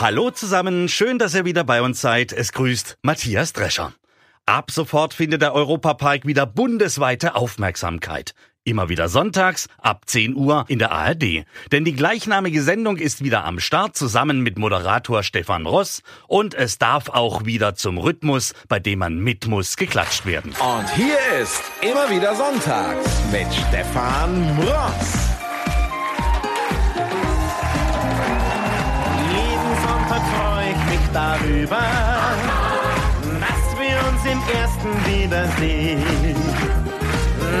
Hallo zusammen, schön, dass ihr wieder bei uns seid. Es grüßt Matthias Drescher. Ab sofort findet der Europapark wieder bundesweite Aufmerksamkeit. Immer wieder sonntags ab 10 Uhr in der ARD. Denn die gleichnamige Sendung ist wieder am Start zusammen mit Moderator Stefan Ross und es darf auch wieder zum Rhythmus, bei dem man mit muss, geklatscht werden. Und hier ist immer wieder sonntags mit Stefan Ross. Darüber, dass wir uns im ersten wiedersehen.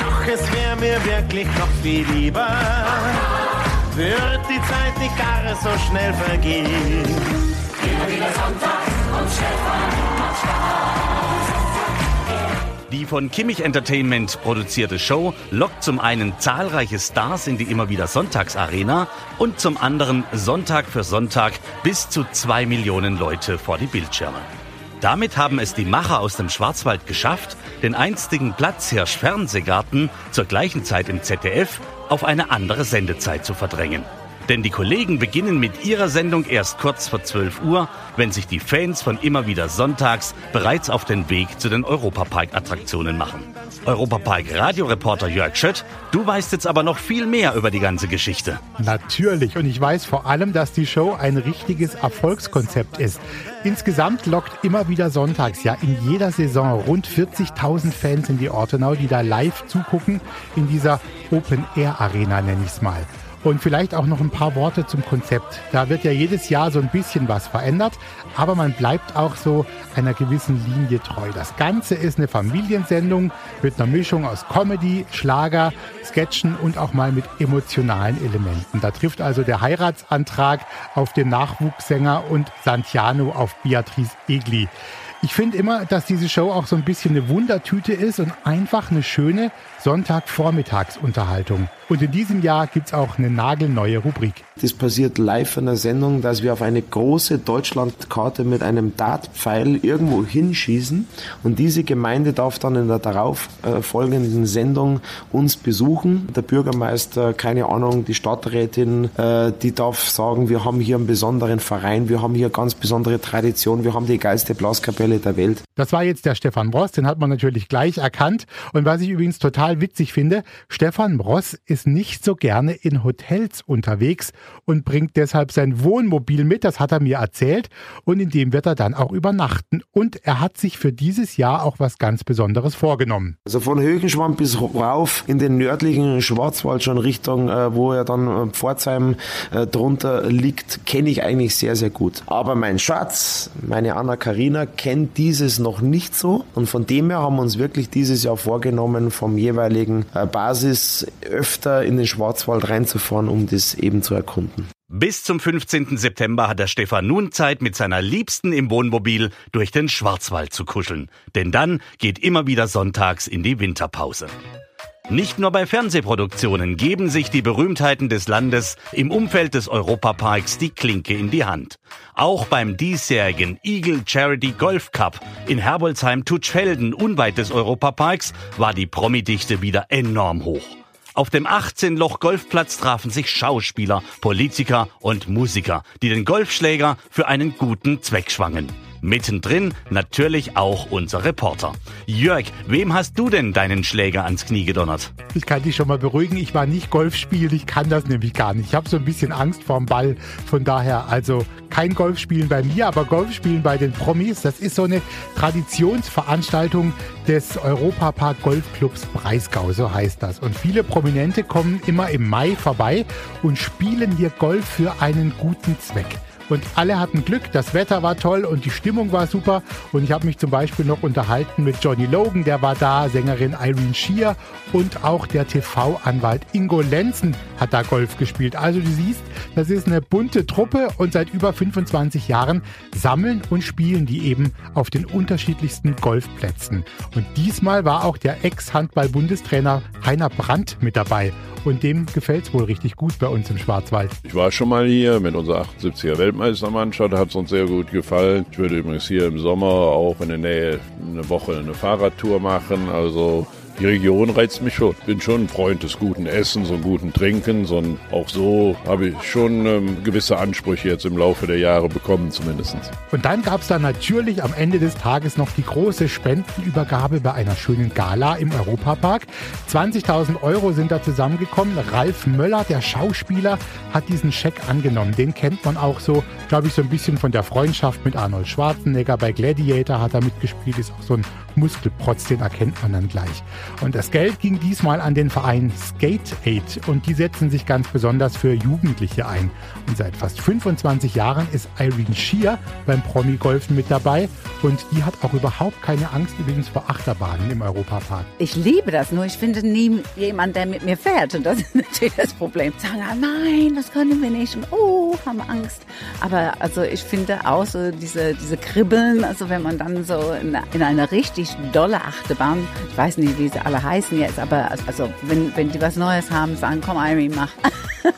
Doch es wäre mir wirklich noch viel lieber, wird die Zeit nicht gar so schnell vergehen. Immer wieder Sonntag und Stefan macht Spaß. Die von Kimmich Entertainment produzierte Show lockt zum einen zahlreiche Stars in die immer wieder Sonntagsarena und zum anderen Sonntag für Sonntag bis zu zwei Millionen Leute vor die Bildschirme. Damit haben es die Macher aus dem Schwarzwald geschafft, den einstigen Platzhirsch Fernsehgarten zur gleichen Zeit im ZDF auf eine andere Sendezeit zu verdrängen. Denn die Kollegen beginnen mit ihrer Sendung erst kurz vor 12 Uhr, wenn sich die Fans von immer wieder sonntags bereits auf den Weg zu den Europapark-Attraktionen machen. Europapark-Radioreporter Jörg Schött, du weißt jetzt aber noch viel mehr über die ganze Geschichte. Natürlich und ich weiß vor allem, dass die Show ein richtiges Erfolgskonzept ist. Insgesamt lockt immer wieder sonntags, ja in jeder Saison rund 40.000 Fans in die Ortenau, die da live zugucken in dieser Open-Air-Arena, nenne ich es mal. Und vielleicht auch noch ein paar Worte zum Konzept. Da wird ja jedes Jahr so ein bisschen was verändert, aber man bleibt auch so einer gewissen Linie treu. Das Ganze ist eine Familiensendung mit einer Mischung aus Comedy, Schlager, Sketchen und auch mal mit emotionalen Elementen. Da trifft also der Heiratsantrag auf den Nachwuchssänger und Santiano auf Beatrice Egli. Ich finde immer, dass diese Show auch so ein bisschen eine Wundertüte ist und einfach eine schöne Sonntagvormittagsunterhaltung. Und in diesem Jahr gibt es auch eine nagelneue Rubrik. Das passiert live in der Sendung, dass wir auf eine große Deutschlandkarte mit einem Dartpfeil irgendwo hinschießen und diese Gemeinde darf dann in der darauf äh, folgenden Sendung uns besuchen. Der Bürgermeister, keine Ahnung, die Stadträtin, äh, die darf sagen, wir haben hier einen besonderen Verein, wir haben hier ganz besondere Tradition, wir haben die geilste Blaskapelle der Welt. Das war jetzt der Stefan Bross, den hat man natürlich gleich erkannt. Und was ich übrigens total witzig finde, Stefan Bross ist nicht so gerne in Hotels unterwegs und bringt deshalb sein Wohnmobil mit, das hat er mir erzählt, und in dem wird er dann auch übernachten. Und er hat sich für dieses Jahr auch was ganz Besonderes vorgenommen. Also von Högenschwamm bis rauf in den nördlichen Schwarzwald schon Richtung, äh, wo er dann äh, Pforzheim äh, drunter liegt, kenne ich eigentlich sehr, sehr gut. Aber mein Schatz, meine Anna Karina, kennt dieses noch nicht so und von dem her haben wir uns wirklich dieses Jahr vorgenommen, vom jeweiligen Basis öfter in den Schwarzwald reinzufahren, um das eben zu erkunden. Bis zum 15. September hat der Stefan nun Zeit, mit seiner Liebsten im Wohnmobil durch den Schwarzwald zu kuscheln. Denn dann geht immer wieder sonntags in die Winterpause. Nicht nur bei Fernsehproduktionen geben sich die Berühmtheiten des Landes im Umfeld des Europaparks die Klinke in die Hand. Auch beim diesjährigen Eagle Charity Golf Cup in Herbolzheim-Tutschfelden unweit des Europaparks war die Promidichte wieder enorm hoch. Auf dem 18-Loch-Golfplatz trafen sich Schauspieler, Politiker und Musiker, die den Golfschläger für einen guten Zweck schwangen. Mittendrin natürlich auch unser Reporter. Jörg, wem hast du denn deinen Schläger ans Knie gedonnert? Ich kann dich schon mal beruhigen, ich war nicht Golf spielen, ich kann das nämlich gar nicht. Ich habe so ein bisschen Angst vorm Ball. Von daher also kein Golf spielen bei mir, aber Golf spielen bei den Promis. Das ist so eine Traditionsveranstaltung des Europapark Golfclubs Breisgau, so heißt das. Und viele Prominente kommen immer im Mai vorbei und spielen hier Golf für einen guten Zweck. Und alle hatten Glück. Das Wetter war toll und die Stimmung war super. Und ich habe mich zum Beispiel noch unterhalten mit Johnny Logan, der war da, Sängerin Irene Shear und auch der TV-Anwalt Ingo Lenzen hat da Golf gespielt. Also du siehst, das ist eine bunte Truppe und seit über 25 Jahren sammeln und spielen die eben auf den unterschiedlichsten Golfplätzen. Und diesmal war auch der Ex-Handball-Bundestrainer Heiner Brandt mit dabei. Und dem gefällt es wohl richtig gut bei uns im Schwarzwald. Ich war schon mal hier mit unserer 78er Weltmeistermannschaft, hat es uns sehr gut gefallen. Ich würde übrigens hier im Sommer auch in der Nähe eine Woche eine Fahrradtour machen. Also die Region reizt mich schon. Bin schon ein Freund des guten Essens und guten Trinkens und auch so habe ich schon ähm, gewisse Ansprüche jetzt im Laufe der Jahre bekommen zumindest. Und dann gab es da natürlich am Ende des Tages noch die große Spendenübergabe bei einer schönen Gala im Europapark. 20.000 Euro sind da zusammengekommen. Ralf Möller, der Schauspieler, hat diesen Scheck angenommen. Den kennt man auch so, glaube ich, so ein bisschen von der Freundschaft mit Arnold Schwarzenegger. Bei Gladiator hat er mitgespielt, ist auch so ein Muskelprotz, den erkennt man dann gleich. Und das Geld ging diesmal an den Verein Skate Aid und die setzen sich ganz besonders für Jugendliche ein. Und seit fast 25 Jahren ist Irene Shear beim Promi-Golfen mit dabei und die hat auch überhaupt keine Angst übrigens vor Achterbahnen im Europapark. Ich liebe das, nur ich finde nie jemand, der mit mir fährt und das ist natürlich das Problem. Sagen, ah, nein, das können wir nicht und oh, haben Angst. Aber also ich finde auch so diese, diese Kribbeln, also wenn man dann so in, in eine richtig dolle Achterbahn, ich weiß nicht, wie sie alle heißen jetzt, aber also wenn, wenn die was Neues haben, sagen, komm Irene, mach.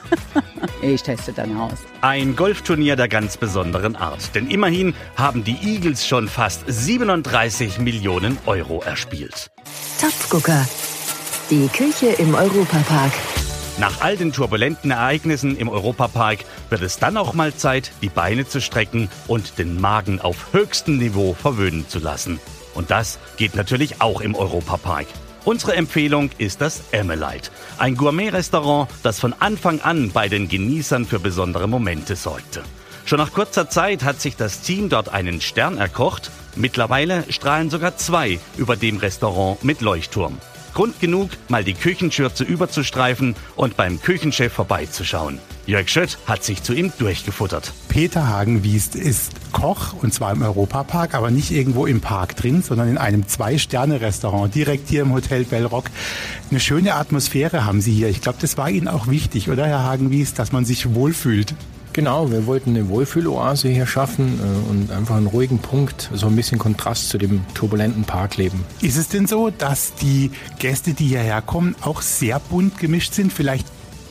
ich teste dann aus. Ein Golfturnier der ganz besonderen Art. Denn immerhin haben die Eagles schon fast 37 Millionen Euro erspielt. Topfgucker. Die Küche im Europapark. Nach all den turbulenten Ereignissen im Europapark wird es dann auch mal Zeit, die Beine zu strecken und den Magen auf höchstem Niveau verwöhnen zu lassen. Und das geht natürlich auch im Europapark. Unsere Empfehlung ist das Emmelite, ein Gourmet-Restaurant, das von Anfang an bei den Genießern für besondere Momente sorgte. Schon nach kurzer Zeit hat sich das Team dort einen Stern erkocht. Mittlerweile strahlen sogar zwei über dem Restaurant mit Leuchtturm. Grund genug, mal die Küchenschürze überzustreifen und beim Küchenchef vorbeizuschauen. Jörg Schött hat sich zu ihm durchgefuttert. Peter Hagenwiest ist Koch und zwar im Europapark, aber nicht irgendwo im Park drin, sondern in einem Zwei-Sterne-Restaurant direkt hier im Hotel Bellrock. Eine schöne Atmosphäre haben Sie hier. Ich glaube, das war Ihnen auch wichtig, oder Herr Hagenwiest, dass man sich wohlfühlt? Genau, wir wollten eine Wohlfühloase hier schaffen äh, und einfach einen ruhigen Punkt, so ein bisschen Kontrast zu dem turbulenten Parkleben. Ist es denn so, dass die Gäste, die hierher kommen, auch sehr bunt gemischt sind? Vielleicht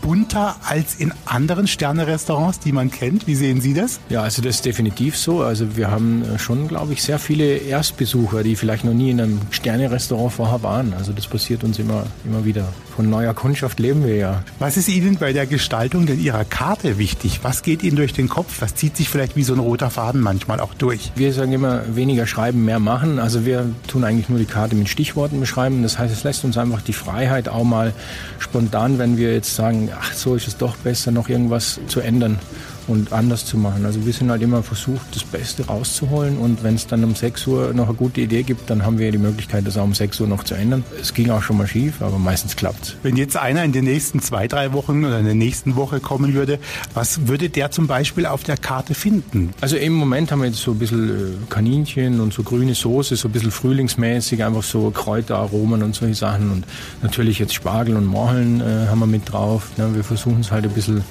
bunter als in anderen Sterne-Restaurants, die man kennt. Wie sehen Sie das? Ja, also das ist definitiv so. Also wir haben äh, schon, glaube ich, sehr viele Erstbesucher, die vielleicht noch nie in einem Sterne-Restaurant vorher waren. Also das passiert uns immer, immer wieder. Von neuer Kundschaft leben wir ja. Was ist Ihnen bei der Gestaltung denn Ihrer Karte wichtig? Was geht Ihnen durch den Kopf? Was zieht sich vielleicht wie so ein roter Faden manchmal auch durch? Wir sagen immer, weniger schreiben, mehr machen. Also wir tun eigentlich nur die Karte mit Stichworten beschreiben. Das heißt, es lässt uns einfach die Freiheit auch mal spontan, wenn wir jetzt sagen, ach, so ist es doch besser, noch irgendwas zu ändern und anders zu machen. Also wir sind halt immer versucht, das Beste rauszuholen und wenn es dann um 6 Uhr noch eine gute Idee gibt, dann haben wir die Möglichkeit, das auch um 6 Uhr noch zu ändern. Es ging auch schon mal schief, aber meistens klappt Wenn jetzt einer in den nächsten zwei, drei Wochen oder in der nächsten Woche kommen würde, was würde der zum Beispiel auf der Karte finden? Also im Moment haben wir jetzt so ein bisschen äh, Kaninchen und so grüne Soße, so ein bisschen frühlingsmäßig, einfach so Kräuteraromen und solche Sachen und natürlich jetzt Spargel und Morcheln äh, haben wir mit drauf. Ja, wir versuchen es halt ein bisschen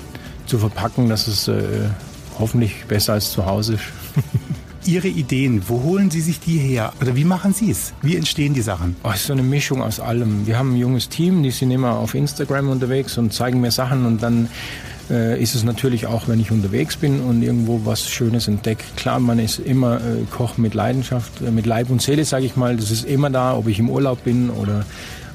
zu verpacken, dass es äh, hoffentlich besser als zu Hause ist. Ihre Ideen, wo holen Sie sich die her? Oder wie machen Sie es? Wie entstehen die Sachen? Oh, es ist so eine Mischung aus allem. Wir haben ein junges Team, die sind immer auf Instagram unterwegs und zeigen mir Sachen und dann äh, ist es natürlich auch, wenn ich unterwegs bin und irgendwo was Schönes entdecke. Klar, man ist immer äh, Koch mit Leidenschaft, äh, mit Leib und Seele, sage ich mal. Das ist immer da, ob ich im Urlaub bin oder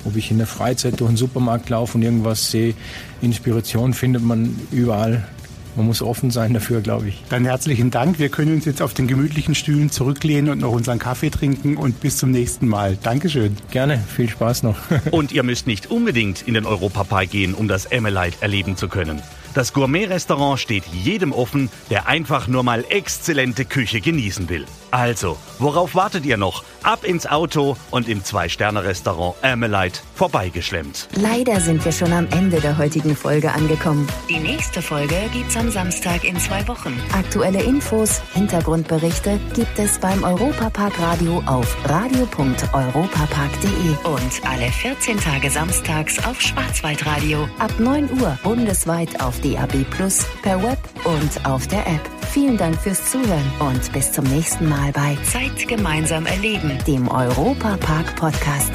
ob ich in der Freizeit durch den Supermarkt laufe und irgendwas sehe. Inspiration findet man überall. Man muss offen sein dafür, glaube ich. Dann herzlichen Dank. Wir können uns jetzt auf den gemütlichen Stühlen zurücklehnen und noch unseren Kaffee trinken und bis zum nächsten Mal. Dankeschön. Gerne, viel Spaß noch. Und ihr müsst nicht unbedingt in den Europapark gehen, um das Emmelite erleben zu können. Das Gourmet-Restaurant steht jedem offen, der einfach nur mal exzellente Küche genießen will. Also, worauf wartet ihr noch? Ab ins Auto und im Zwei-Sterne-Restaurant Amelite vorbeigeschlemmt. Leider sind wir schon am Ende der heutigen Folge angekommen. Die nächste Folge gibt's am Samstag in zwei Wochen. Aktuelle Infos, Hintergrundberichte gibt es beim Europapark Radio auf radio.europapark.de und alle 14 Tage samstags auf Schwarzwaldradio ab 9 Uhr bundesweit auf DAB Plus, per Web und auf der App. Vielen Dank fürs Zuhören und bis zum nächsten Mal bei Zeit gemeinsam erleben, dem Europapark Podcast.